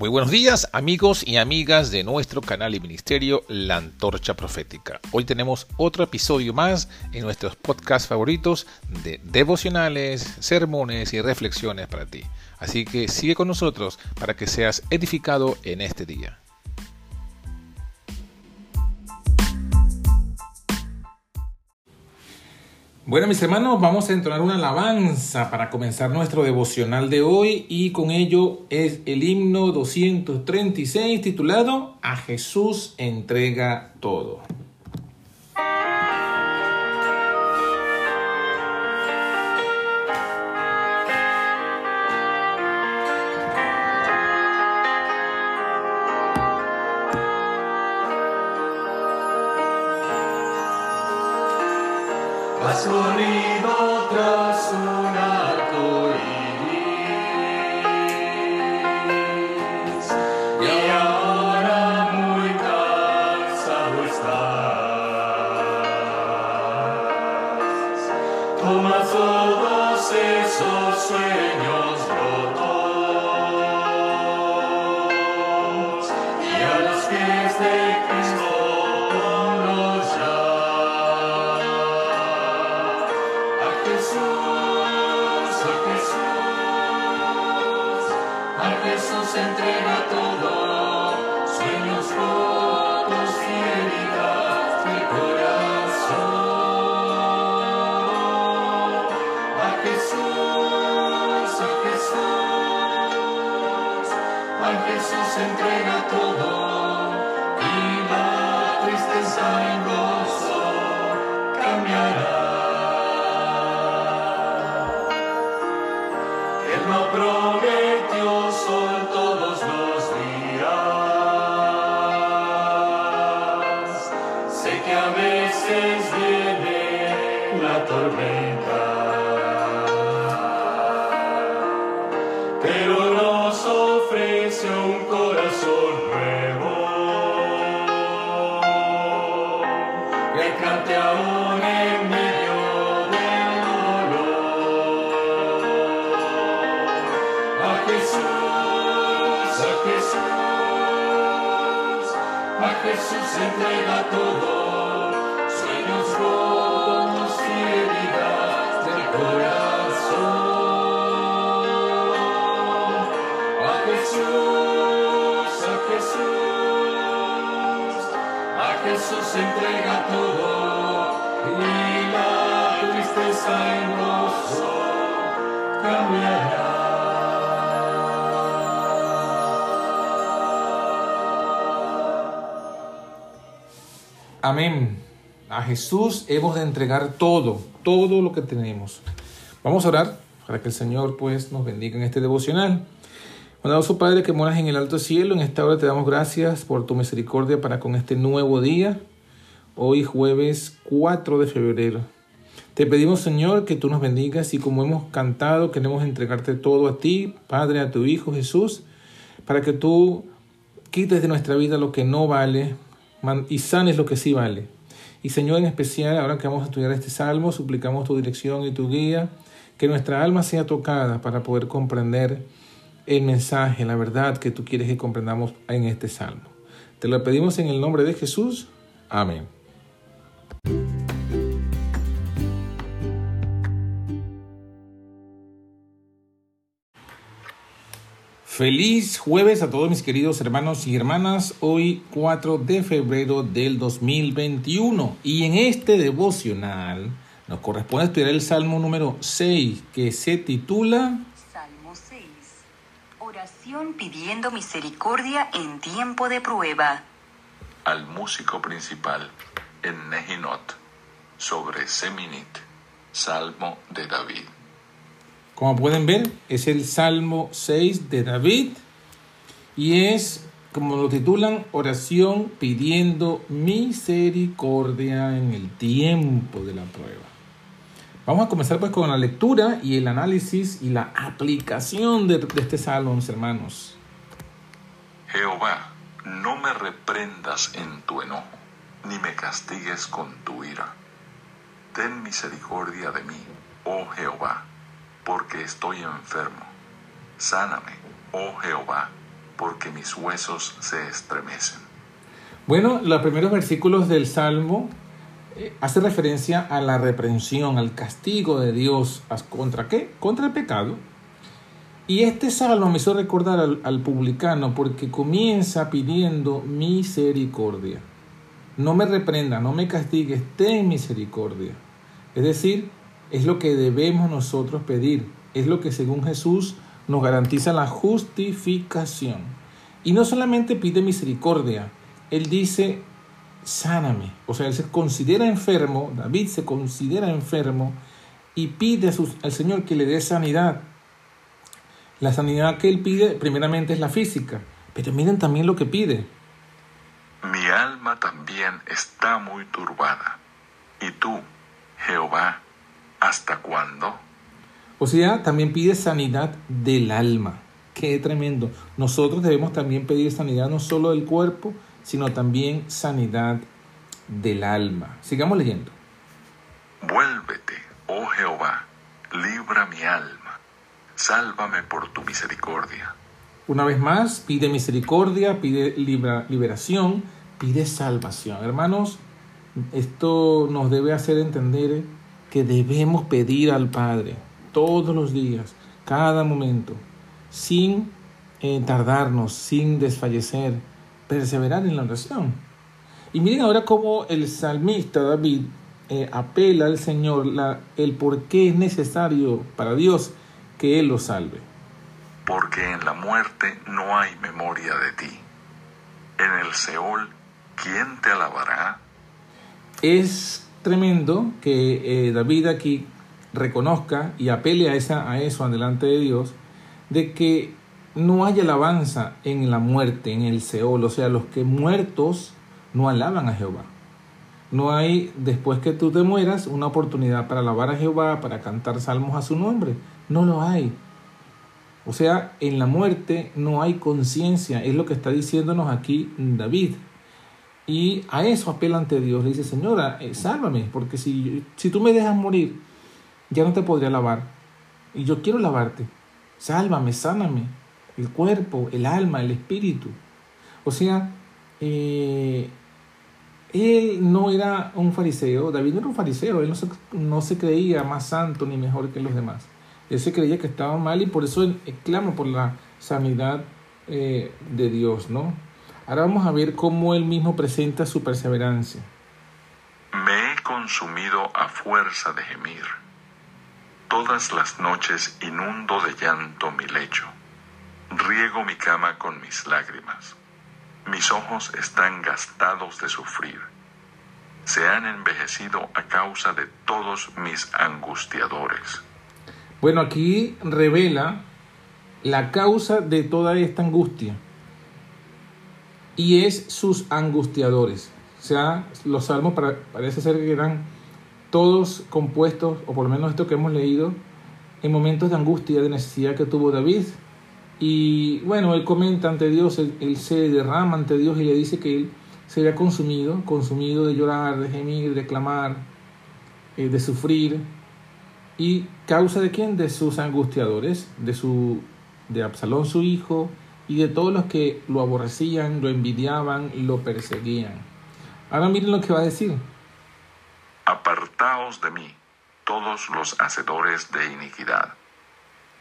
Muy buenos días amigos y amigas de nuestro canal y ministerio La Antorcha Profética. Hoy tenemos otro episodio más en nuestros podcasts favoritos de devocionales, sermones y reflexiones para ti. Así que sigue con nosotros para que seas edificado en este día. Bueno, mis hermanos, vamos a entonar una alabanza para comenzar nuestro devocional de hoy y con ello es el himno 236 titulado A Jesús entrega todo. Toma todos esos sueños Jesús entrega todo, sueños rotos y heridas del corazón. A Jesús, a Jesús, a Jesús entrega todo y la tristeza en gozo cambiará. Amén. A Jesús hemos de entregar todo, todo lo que tenemos. Vamos a orar para que el Señor pues nos bendiga en este devocional. Bondadoso Padre que moras en el alto cielo, en esta hora te damos gracias por tu misericordia para con este nuevo día, hoy jueves 4 de febrero. Te pedimos Señor que tú nos bendigas y como hemos cantado queremos entregarte todo a ti, Padre, a tu Hijo Jesús, para que tú quites de nuestra vida lo que no vale y sanes lo que sí vale. Y Señor, en especial, ahora que vamos a estudiar este salmo, suplicamos tu dirección y tu guía, que nuestra alma sea tocada para poder comprender el mensaje, la verdad que tú quieres que comprendamos en este salmo. Te lo pedimos en el nombre de Jesús. Amén. Feliz jueves a todos mis queridos hermanos y hermanas. Hoy 4 de febrero del 2021 y en este devocional nos corresponde estudiar el Salmo número 6 que se titula Salmo 6. Oración pidiendo misericordia en tiempo de prueba. al músico principal en Nehinot sobre Seminit, Salmo de David. Como pueden ver, es el Salmo 6 de David y es, como lo titulan, oración pidiendo misericordia en el tiempo de la prueba. Vamos a comenzar pues con la lectura y el análisis y la aplicación de, de este salmo, mis hermanos. Jehová, no me reprendas en tu enojo, ni me castigues con tu ira. Ten misericordia de mí, oh Jehová, porque estoy enfermo. Sáname, oh Jehová, porque mis huesos se estremecen. Bueno, los primeros versículos del Salmo eh, hace referencia a la reprensión, al castigo de Dios. ¿Contra qué? Contra el pecado. Y este salmo me hizo recordar al, al publicano porque comienza pidiendo misericordia. No me reprenda, no me castigues, ten misericordia. Es decir, es lo que debemos nosotros pedir. Es lo que según Jesús nos garantiza la justificación. Y no solamente pide misericordia, él dice, sáname. O sea, él se considera enfermo, David se considera enfermo y pide al Señor que le dé sanidad. La sanidad que él pide primeramente es la física, pero miren también lo que pide. Mi alma también está muy turbada. ¿Y tú, Jehová, hasta cuándo? O sea, también pide sanidad del alma. Qué tremendo. Nosotros debemos también pedir sanidad no solo del cuerpo, sino también sanidad del alma. Sigamos leyendo. Vuélvete, oh Jehová, libra mi alma, sálvame por tu misericordia. Una vez más, pide misericordia, pide liberación, pide salvación. Hermanos, esto nos debe hacer entender que debemos pedir al Padre todos los días, cada momento, sin eh, tardarnos, sin desfallecer, perseverar en la oración. Y miren ahora cómo el salmista David eh, apela al Señor la- el por qué es necesario para Dios que Él lo salve. Porque en la muerte no hay memoria de ti. En el Seol, ¿quién te alabará? Es tremendo que eh, David aquí reconozca y apele a, esa, a eso delante de Dios, de que no hay alabanza en la muerte, en el Seol, o sea, los que muertos no alaban a Jehová. No hay, después que tú te mueras, una oportunidad para alabar a Jehová, para cantar salmos a su nombre. No lo hay. O sea, en la muerte no hay conciencia, es lo que está diciéndonos aquí David. Y a eso apela ante Dios. Le dice, Señora, eh, sálvame, porque si, si tú me dejas morir, ya no te podré alabar. Y yo quiero alabarte. Sálvame, sáname. El cuerpo, el alma, el espíritu. O sea, eh, él no era un fariseo. David no era un fariseo. Él no se, no se creía más santo ni mejor que los demás. Él se creía que estaba mal y por eso él clama por la sanidad eh, de Dios, ¿no? Ahora vamos a ver cómo él mismo presenta su perseverancia. Me he consumido a fuerza de gemir. Todas las noches inundo de llanto mi lecho. Riego mi cama con mis lágrimas. Mis ojos están gastados de sufrir. Se han envejecido a causa de todos mis angustiadores. Bueno, aquí revela la causa de toda esta angustia y es sus angustiadores. O sea, los salmos parece ser que eran todos compuestos, o por lo menos esto que hemos leído, en momentos de angustia, de necesidad que tuvo David. Y bueno, él comenta ante Dios, él, él se derrama ante Dios y le dice que él se había consumido, consumido de llorar, de gemir, de clamar, eh, de sufrir. ¿Y causa de quién? De sus angustiadores, de, su, de Absalón su hijo y de todos los que lo aborrecían, lo envidiaban, lo perseguían. Ahora miren lo que va a decir. Apartaos de mí, todos los hacedores de iniquidad,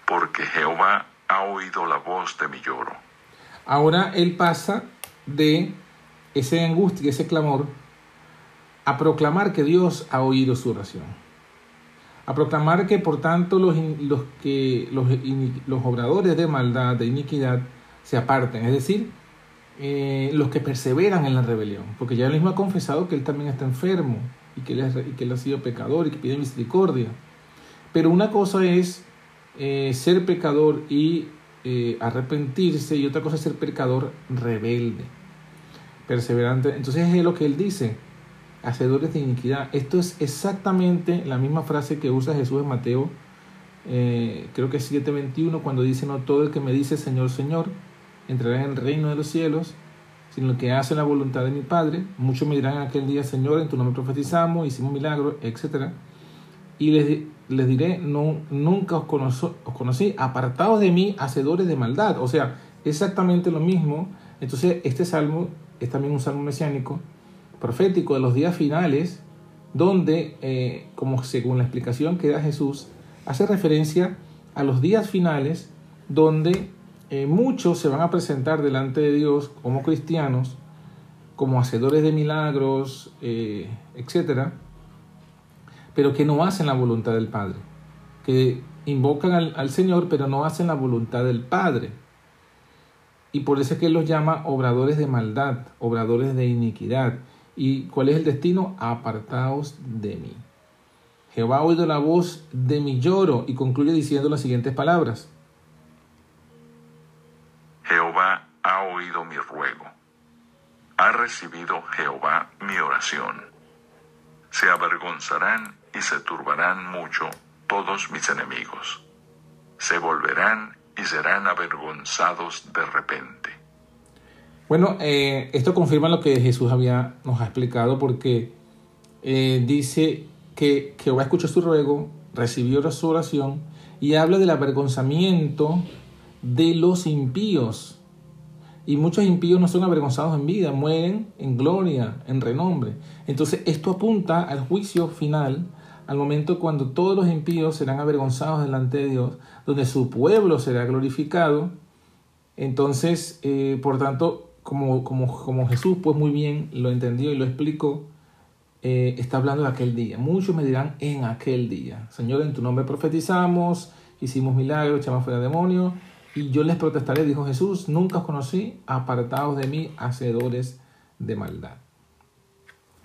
porque Jehová ha oído la voz de mi lloro. Ahora él pasa de esa angustia, ese clamor, a proclamar que Dios ha oído su oración. A proclamar que por tanto los, los, que, los, los obradores de maldad, de iniquidad, se aparten. Es decir, eh, los que perseveran en la rebelión. Porque ya él mismo ha confesado que él también está enfermo y que él, ha sido pecador y que pide misericordia. Pero una cosa es eh, ser pecador y eh, arrepentirse y otra cosa es ser pecador rebelde, perseverante. Entonces es lo que él dice, hacedores de iniquidad. Esto es exactamente la misma frase que usa Jesús en Mateo, creo que es 7:21, cuando dice, no todo el que me dice Señor, Señor, entrará en el reino de los cielos, sino que hace la voluntad de mi Padre. Muchos me dirán aquel día, Señor, en tu nombre profetizamos, hicimos milagros, etcétera y les, les diré, no, nunca os, os conocí, apartados de mí, hacedores de maldad. O sea, exactamente lo mismo. Entonces, este salmo es también un salmo mesiánico, profético de los días finales, donde, eh, como según la explicación que da Jesús, hace referencia a los días finales, donde eh, muchos se van a presentar delante de Dios como cristianos, como hacedores de milagros, eh, etcétera, pero que no hacen la voluntad del Padre, que invocan al, al Señor, pero no hacen la voluntad del Padre. Y por eso es que Él los llama obradores de maldad, obradores de iniquidad. ¿Y cuál es el destino? Apartaos de mí. Jehová ha oído la voz de mi lloro y concluye diciendo las siguientes palabras. Jehová ha oído mi ruego. Ha recibido Jehová mi oración. Se avergonzarán y se turbarán mucho todos mis enemigos. Se volverán y serán avergonzados de repente. Bueno, eh, esto confirma lo que Jesús había, nos ha explicado porque eh, dice que Jehová escuchó su ruego, recibió su oración y habla del avergonzamiento de los impíos. Y muchos impíos no son avergonzados en vida, mueren en gloria, en renombre. Entonces esto apunta al juicio final, al momento cuando todos los impíos serán avergonzados delante de Dios, donde su pueblo será glorificado. Entonces, eh, por tanto, como, como, como Jesús pues muy bien lo entendió y lo explicó, eh, está hablando de aquel día. Muchos me dirán en aquel día, Señor, en tu nombre profetizamos, hicimos milagros, echamos fuera demonios, y yo les protestaré, dijo Jesús, nunca os conocí, apartados de mí, hacedores de maldad.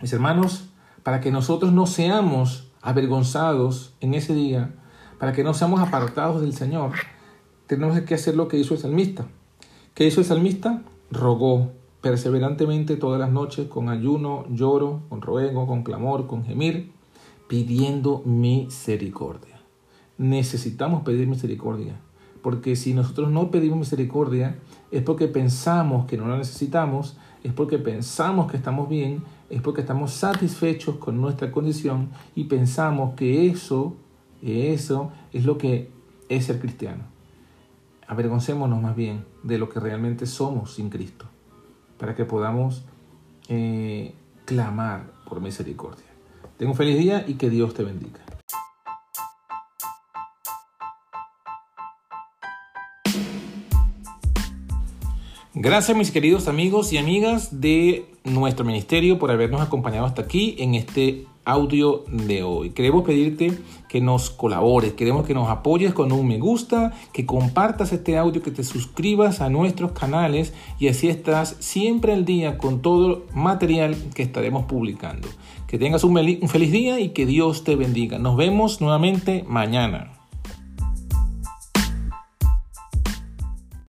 Mis hermanos, para que nosotros no seamos avergonzados en ese día, para que no seamos apartados del Señor, tenemos que hacer lo que hizo el salmista. ¿Qué hizo el salmista? Rogó perseverantemente todas las noches con ayuno, lloro, con ruego, con clamor, con gemir, pidiendo misericordia. Necesitamos pedir misericordia, porque si nosotros no pedimos misericordia es porque pensamos que no la necesitamos, es porque pensamos que estamos bien, es porque estamos satisfechos con nuestra condición y pensamos que eso, eso es lo que es ser cristiano. Avergoncémonos más bien de lo que realmente somos sin Cristo, para que podamos eh, clamar por misericordia. Tenga un feliz día y que Dios te bendiga. Gracias mis queridos amigos y amigas de nuestro ministerio por habernos acompañado hasta aquí en este audio de hoy. Queremos pedirte que nos colabores, queremos que nos apoyes con un me gusta, que compartas este audio, que te suscribas a nuestros canales y así estás siempre al día con todo material que estaremos publicando. Que tengas un feliz día y que Dios te bendiga. Nos vemos nuevamente mañana.